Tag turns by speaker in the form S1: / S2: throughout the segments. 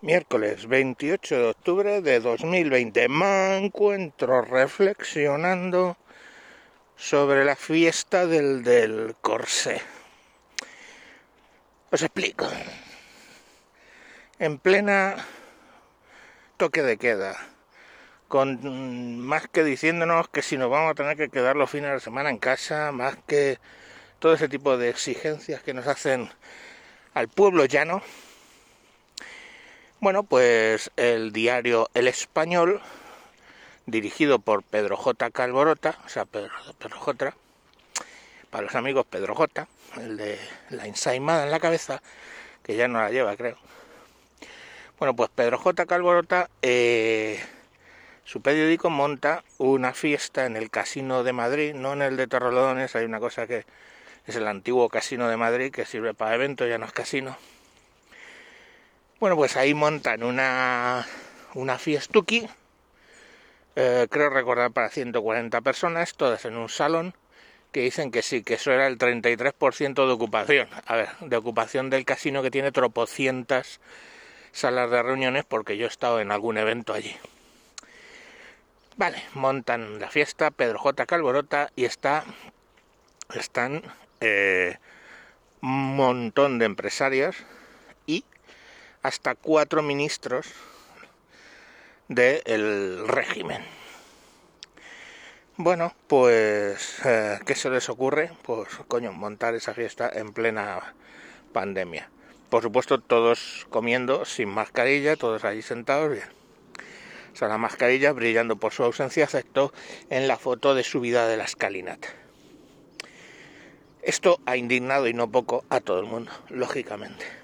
S1: Miércoles 28 de octubre de 2020. Me encuentro reflexionando sobre la fiesta del del Corsé. Os explico. En plena toque de queda, con más que diciéndonos que si nos vamos a tener que quedar los fines de semana en casa, más que todo ese tipo de exigencias que nos hacen al pueblo llano, bueno, pues el diario El Español, dirigido por Pedro J. Calborota, o sea, Pedro, J. Para los amigos Pedro J, el de la ensaimada en la cabeza, que ya no la lleva, creo. Bueno, pues Pedro J. Calborota, eh, su periódico monta una fiesta en el Casino de Madrid, no en el de Torrelodones, hay una cosa que es el antiguo Casino de Madrid que sirve para eventos, ya no es casino bueno, pues ahí montan una, una fiestuki, eh, creo recordar para 140 personas, todas en un salón, que dicen que sí, que eso era el 33% de ocupación. A ver, de ocupación del casino que tiene tropocientas salas de reuniones porque yo he estado en algún evento allí. Vale, montan la fiesta, Pedro J. Calborota y está, están eh, un montón de empresarios y hasta cuatro ministros del régimen. Bueno, pues, eh, ¿qué se les ocurre? Pues, coño, montar esa fiesta en plena pandemia. Por supuesto, todos comiendo sin mascarilla, todos allí sentados, bien. O sea, la mascarilla brillando por su ausencia, excepto en la foto de subida de la escalinata. Esto ha indignado y no poco a todo el mundo, lógicamente.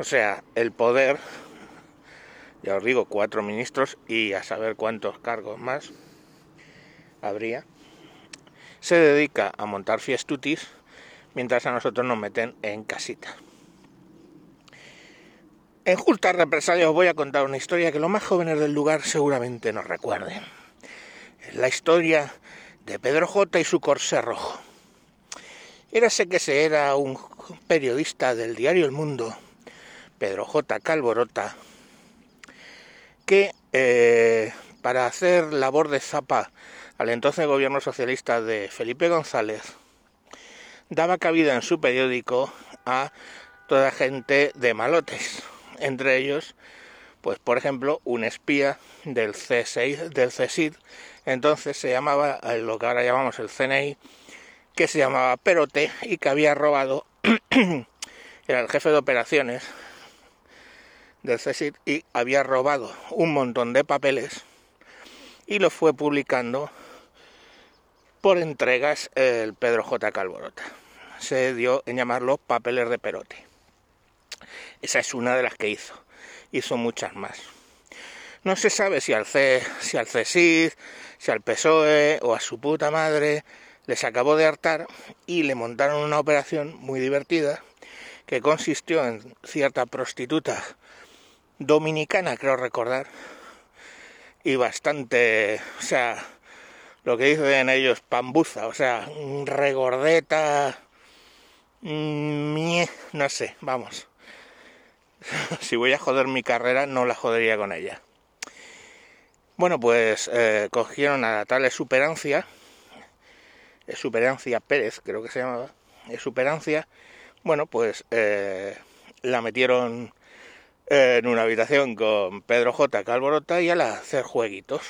S1: O sea, el poder, ya os digo, cuatro ministros y a saber cuántos cargos más habría, se dedica a montar fiestutis mientras a nosotros nos meten en casita. En justas represalias os voy a contar una historia que los más jóvenes del lugar seguramente nos recuerden. La historia de Pedro J y su corsé rojo. Érase que se era un periodista del diario El Mundo Pedro J. Calborota, que eh, para hacer labor de zapa al entonces gobierno socialista de Felipe González, daba cabida en su periódico a toda gente de malotes, entre ellos, pues por ejemplo, un espía del C6, del CSID, entonces se llamaba lo que ahora llamamos el CNI, que se llamaba Perote y que había robado, era el jefe de operaciones del CSIC y había robado un montón de papeles y lo fue publicando por entregas el Pedro J. Calborota. Se dio en llamarlo papeles de perote. Esa es una de las que hizo. Hizo muchas más. No se sabe si al, C, si al si al PSOE o a su puta madre les acabó de hartar y le montaron una operación muy divertida que consistió en cierta prostituta dominicana, creo recordar, y bastante, o sea, lo que dicen ellos, pambuza, o sea, regordeta, mm, no sé, vamos. si voy a joder mi carrera, no la jodería con ella. Bueno, pues eh, cogieron a la tal Superancia, Superancia Pérez, creo que se llamaba, Superancia, bueno, pues eh, la metieron en una habitación con Pedro J. Calborota y al hacer jueguitos.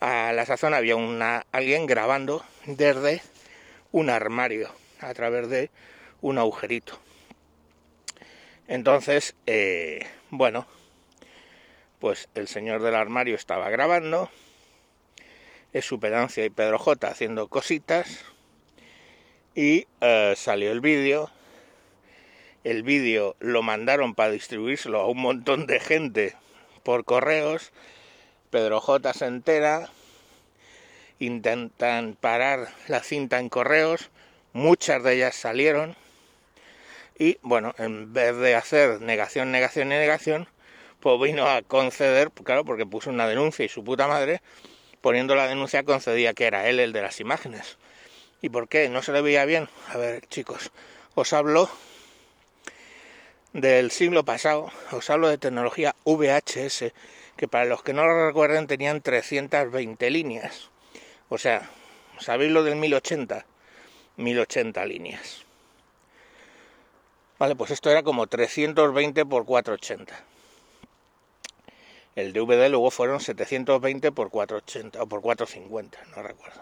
S1: A la sazón había una, alguien grabando desde un armario a través de un agujerito. Entonces, eh, bueno, pues el señor del armario estaba grabando, es Superancia y Pedro J haciendo cositas y eh, salió el vídeo el vídeo lo mandaron para distribuírselo a un montón de gente por correos. Pedro J se entera, intentan parar la cinta en correos, muchas de ellas salieron y bueno, en vez de hacer negación, negación y negación, pues vino a conceder, claro, porque puso una denuncia y su puta madre, poniendo la denuncia concedía que era él el de las imágenes. ¿Y por qué? ¿No se le veía bien? A ver, chicos, os hablo del siglo pasado. Os hablo de tecnología VHS, que para los que no lo recuerden tenían 320 líneas. O sea, ¿sabéis lo del 1080? 1080 líneas. Vale, pues esto era como 320 por 480. El DVD luego fueron 720 por 480 o por 450, no recuerdo.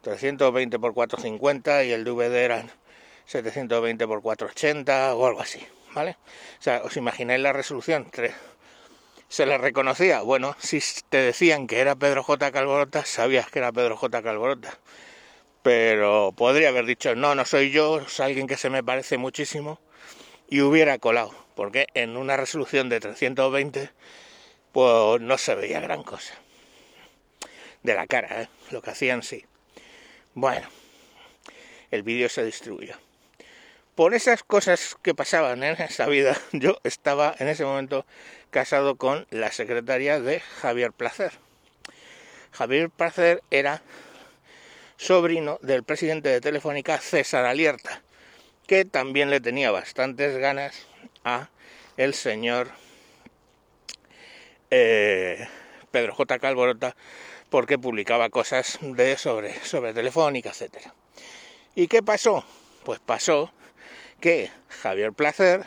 S1: 320 por 450 y el DVD eran 720 por 480 o algo así, ¿vale? O sea, ¿os imagináis la resolución? ¿Se le reconocía? Bueno, si te decían que era Pedro J. Calborota, sabías que era Pedro J. Calborota pero podría haber dicho, no, no soy yo, es alguien que se me parece muchísimo, y hubiera colado, porque en una resolución de 320, pues no se veía gran cosa. De la cara, ¿eh? lo que hacían sí. Bueno, el vídeo se distribuyó. Por esas cosas que pasaban en esa vida, yo estaba en ese momento casado con la secretaria de Javier Placer. Javier Placer era sobrino del presidente de Telefónica, César Alierta, que también le tenía bastantes ganas a el señor eh, Pedro J. Calborota porque publicaba cosas de sobre, sobre Telefónica, etcétera. ¿Y qué pasó? Pues pasó que Javier Placer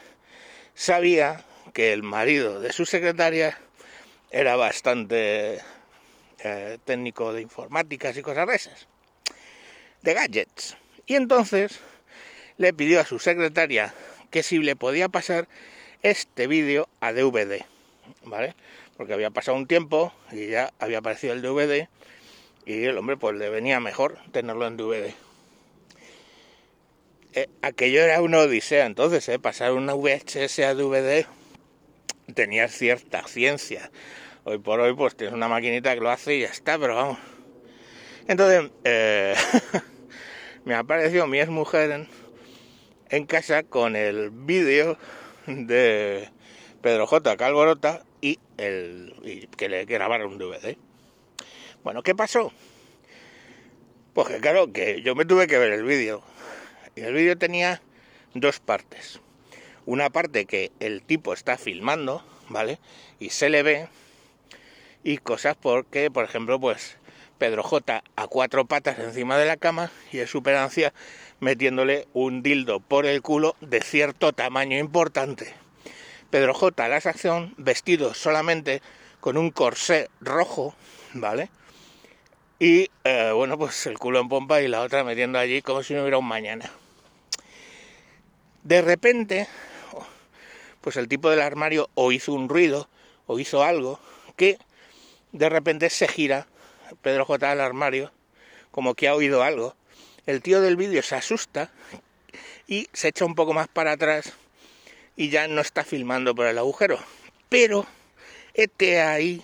S1: sabía que el marido de su secretaria era bastante eh, técnico de informáticas y cosas de esas de gadgets. Y entonces le pidió a su secretaria que si le podía pasar este vídeo a DVD, ¿vale? Porque había pasado un tiempo y ya había aparecido el DVD y el hombre pues le venía mejor tenerlo en DVD. Eh, aquello era una odisea entonces, ¿eh? pasar una VHS a DVD tenía cierta ciencia. Hoy por hoy pues tienes una maquinita que lo hace y ya está, pero vamos, entonces, eh, me apareció mi ex mujer en, casa con el vídeo de Pedro J. Calborota y, el, que le grabaron un DVD. Bueno, ¿qué pasó? Pues que claro, que yo me tuve que ver el vídeo. Y el vídeo tenía dos partes. Una parte que el tipo está filmando, ¿vale? Y se le ve. Y cosas porque, por ejemplo, pues Pedro J a cuatro patas encima de la cama y el superancia metiéndole un dildo por el culo de cierto tamaño importante. Pedro J a la acción vestido solamente con un corsé rojo, ¿vale? Y eh, bueno, pues el culo en pompa y la otra metiendo allí como si no hubiera un mañana. De repente, pues el tipo del armario o hizo un ruido o hizo algo que de repente se gira Pedro J al armario, como que ha oído algo. El tío del vídeo se asusta y se echa un poco más para atrás y ya no está filmando por el agujero. Pero este ahí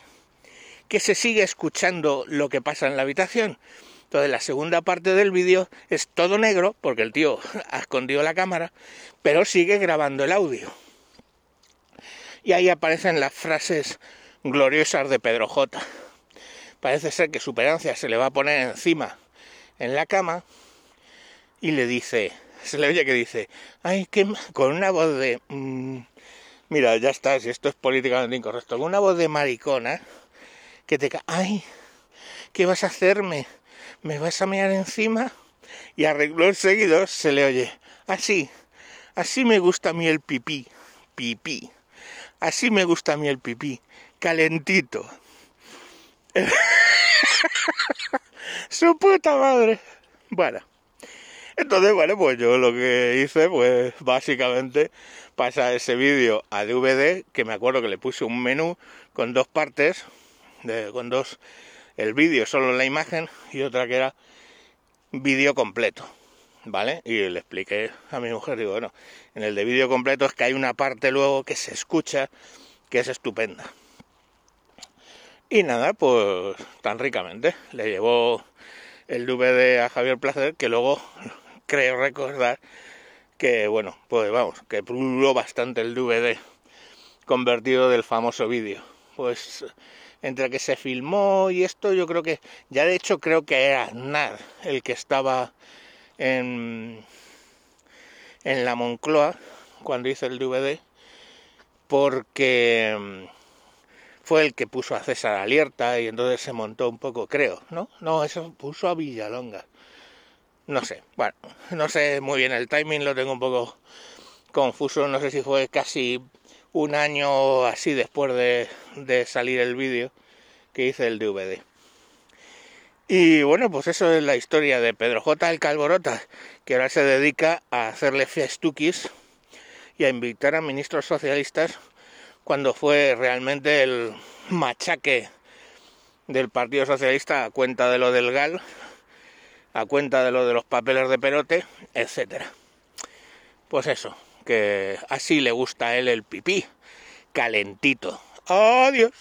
S1: que se sigue escuchando lo que pasa en la habitación. Entonces la segunda parte del vídeo es todo negro porque el tío ha escondido la cámara, pero sigue grabando el audio. Y ahí aparecen las frases gloriosas de Pedro J parece ser que Superancia se le va a poner encima en la cama y le dice, se le oye que dice, ay, que con una voz de, mm, mira, ya está, si esto es políticamente incorrecto, con una voz de maricona que te, ay, ¿qué vas a hacerme? ¿Me vas a mear encima? Y arregló seguido se le oye, así, así me gusta a mí el pipí, pipí, así me gusta a mí el pipí, calentito. Su puta madre. Bueno. Entonces, bueno, pues yo lo que hice, pues básicamente pasa ese vídeo a DVD, que me acuerdo que le puse un menú con dos partes, de, con dos, el vídeo solo la imagen y otra que era vídeo completo, ¿vale? Y le expliqué a mi mujer, digo, bueno, en el de vídeo completo es que hay una parte luego que se escucha que es estupenda. Y nada, pues tan ricamente. Le llevó el DVD a Javier Placer, que luego creo recordar que, bueno, pues vamos, que pululó bastante el DVD convertido del famoso vídeo. Pues entre que se filmó y esto, yo creo que, ya de hecho creo que era Nar el que estaba en, en la Moncloa, cuando hice el DVD porque mm, fue el que puso a César Alierta y entonces se montó un poco, creo, ¿no? No, eso puso a Villalonga. No sé, bueno, no sé muy bien el timing, lo tengo un poco confuso, no sé si fue casi un año así después de, de salir el vídeo que hice el DVD. Y bueno, pues eso es la historia de Pedro J. el Calborota, que ahora se dedica a hacerle festuquis y a invitar a ministros socialistas cuando fue realmente el machaque del Partido Socialista a cuenta de lo del GAL, a cuenta de lo de los papeles de perote, etcétera. Pues eso, que así le gusta a él el pipí, calentito. Adiós.